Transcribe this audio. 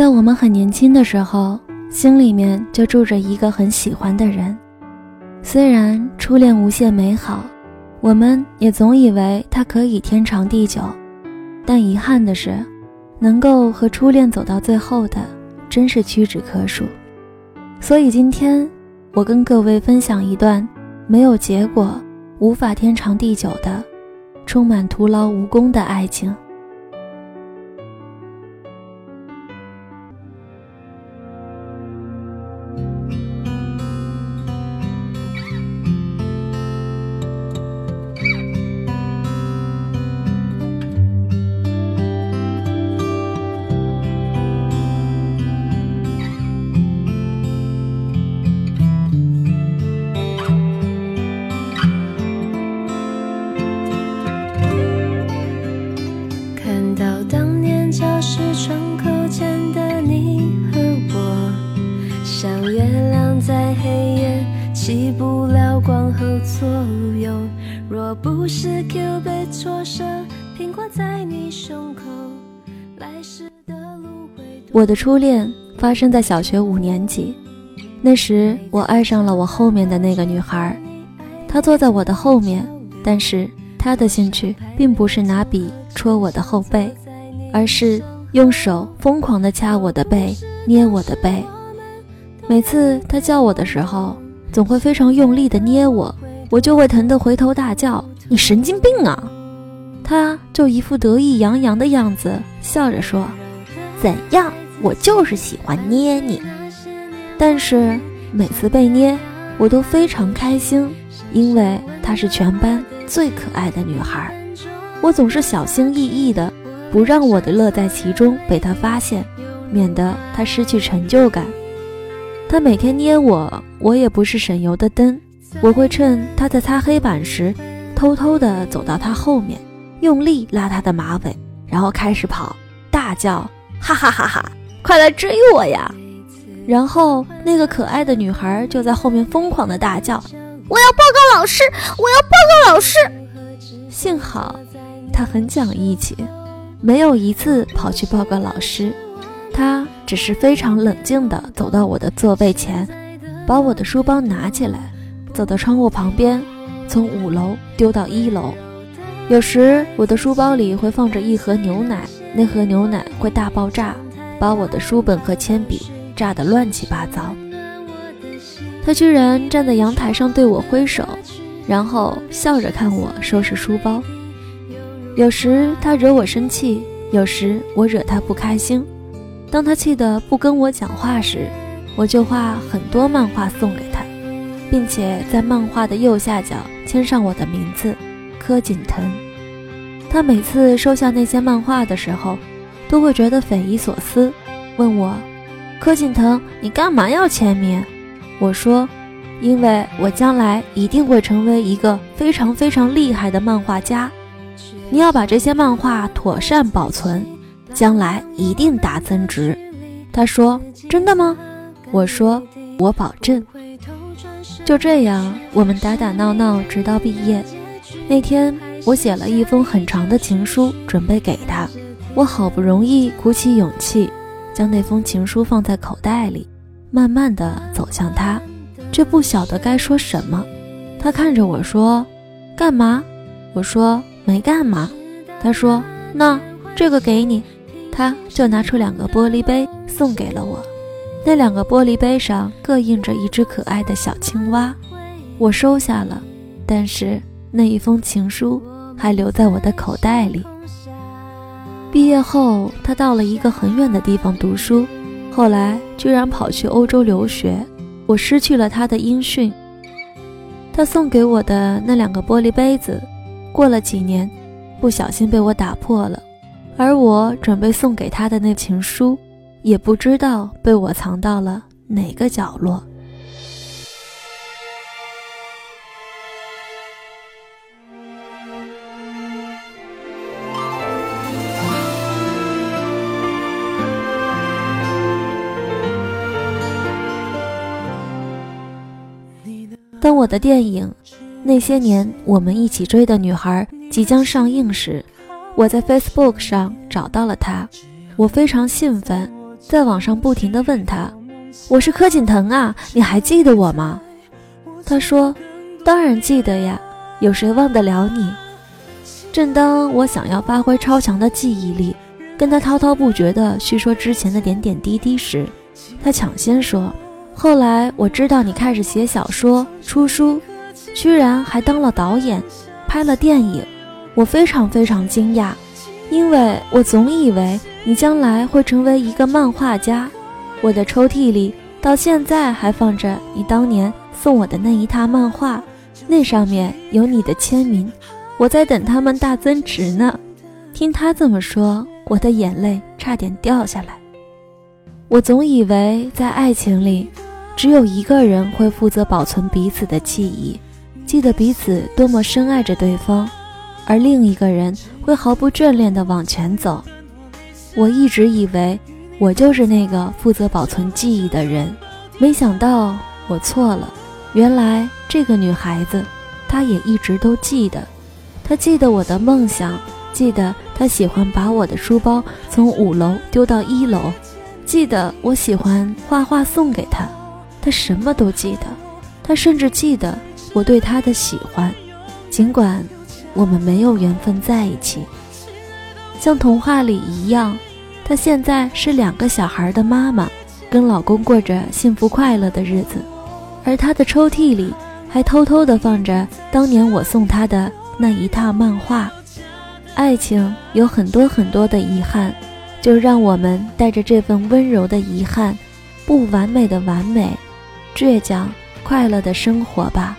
在我们很年轻的时候，心里面就住着一个很喜欢的人。虽然初恋无限美好，我们也总以为它可以天长地久，但遗憾的是，能够和初恋走到最后的，真是屈指可数。所以今天，我跟各位分享一段没有结果、无法天长地久的、充满徒劳无功的爱情。若不是 Q 被错射，苹果在你胸口。来时的路会我的初恋发生在小学五年级，那时我爱上了我后面的那个女孩，她坐在我的后面，但是她的兴趣并不是拿笔戳我的后背，而是用手疯狂地掐我的背，捏我的背。每次她叫我的时候，总会非常用力的捏我。我就会疼得回头大叫：“你神经病啊！”他就一副得意洋洋的样子，笑着说：“怎样？我就是喜欢捏你。”但是每次被捏，我都非常开心，因为她是全班最可爱的女孩。我总是小心翼翼的，不让我的乐在其中被她发现，免得她失去成就感。他每天捏我，我也不是省油的灯。我会趁他在擦黑板时，偷偷地走到他后面，用力拉他的马尾，然后开始跑，大叫：“哈哈哈哈！快来追我呀！”然后那个可爱的女孩就在后面疯狂地大叫：“我要报告老师！我要报告老师！”幸好他很讲义气，没有一次跑去报告老师，他只是非常冷静地走到我的座位前，把我的书包拿起来。走到窗户旁边，从五楼丢到一楼。有时我的书包里会放着一盒牛奶，那盒牛奶会大爆炸，把我的书本和铅笔炸得乱七八糟。他居然站在阳台上对我挥手，然后笑着看我收拾书包。有时他惹我生气，有时我惹他不开心。当他气得不跟我讲话时，我就画很多漫画送给他。并且在漫画的右下角签上我的名字，柯景腾。他每次收下那些漫画的时候，都会觉得匪夷所思，问我：“柯景腾，你干嘛要签名？”我说：“因为我将来一定会成为一个非常非常厉害的漫画家，你要把这些漫画妥善保存，将来一定大增值。”他说：“真的吗？”我说：“我保证。”就这样，我们打打闹闹，直到毕业。那天，我写了一封很长的情书，准备给他。我好不容易鼓起勇气，将那封情书放在口袋里，慢慢的走向他，却不晓得该说什么。他看着我说：“干嘛？”我说：“没干嘛。”他说：“那这个给你。”他就拿出两个玻璃杯，送给了我。那两个玻璃杯上各印着一只可爱的小青蛙，我收下了，但是那一封情书还留在我的口袋里。毕业后，他到了一个很远的地方读书，后来居然跑去欧洲留学，我失去了他的音讯。他送给我的那两个玻璃杯子，过了几年，不小心被我打破了，而我准备送给他的那情书。也不知道被我藏到了哪个角落。当我的电影《那些年我们一起追的女孩》即将上映时，我在 Facebook 上找到了他，我非常兴奋。在网上不停地问他：“我是柯景腾啊，你还记得我吗？”他说：“当然记得呀，有谁忘得了你？”正当我想要发挥超强的记忆力，跟他滔滔不绝地叙说之前的点点滴滴时，他抢先说：“后来我知道你开始写小说、出书，居然还当了导演，拍了电影，我非常非常惊讶，因为我总以为你将来会成为一个漫画家。我的抽屉里到现在还放着你当年送我的那一沓漫画，那上面有你的签名，我在等他们大增值呢。”听他这么说，我的眼泪差点掉下来。我总以为在爱情里，只有一个人会负责保存彼此的记忆，记得彼此多么深爱着对方，而另一个人会毫不眷恋地往前走。我一直以为我就是那个负责保存记忆的人，没想到我错了。原来这个女孩子，她也一直都记得，她记得我的梦想，记得她喜欢把我的书包从五楼丢到一楼。记得我喜欢画画送给她，她什么都记得，她甚至记得我对她的喜欢，尽管我们没有缘分在一起。像童话里一样，她现在是两个小孩的妈妈，跟老公过着幸福快乐的日子，而她的抽屉里还偷偷地放着当年我送她的那一套漫画。爱情有很多很多的遗憾。就让我们带着这份温柔的遗憾，不完美的完美，倔强快乐的生活吧。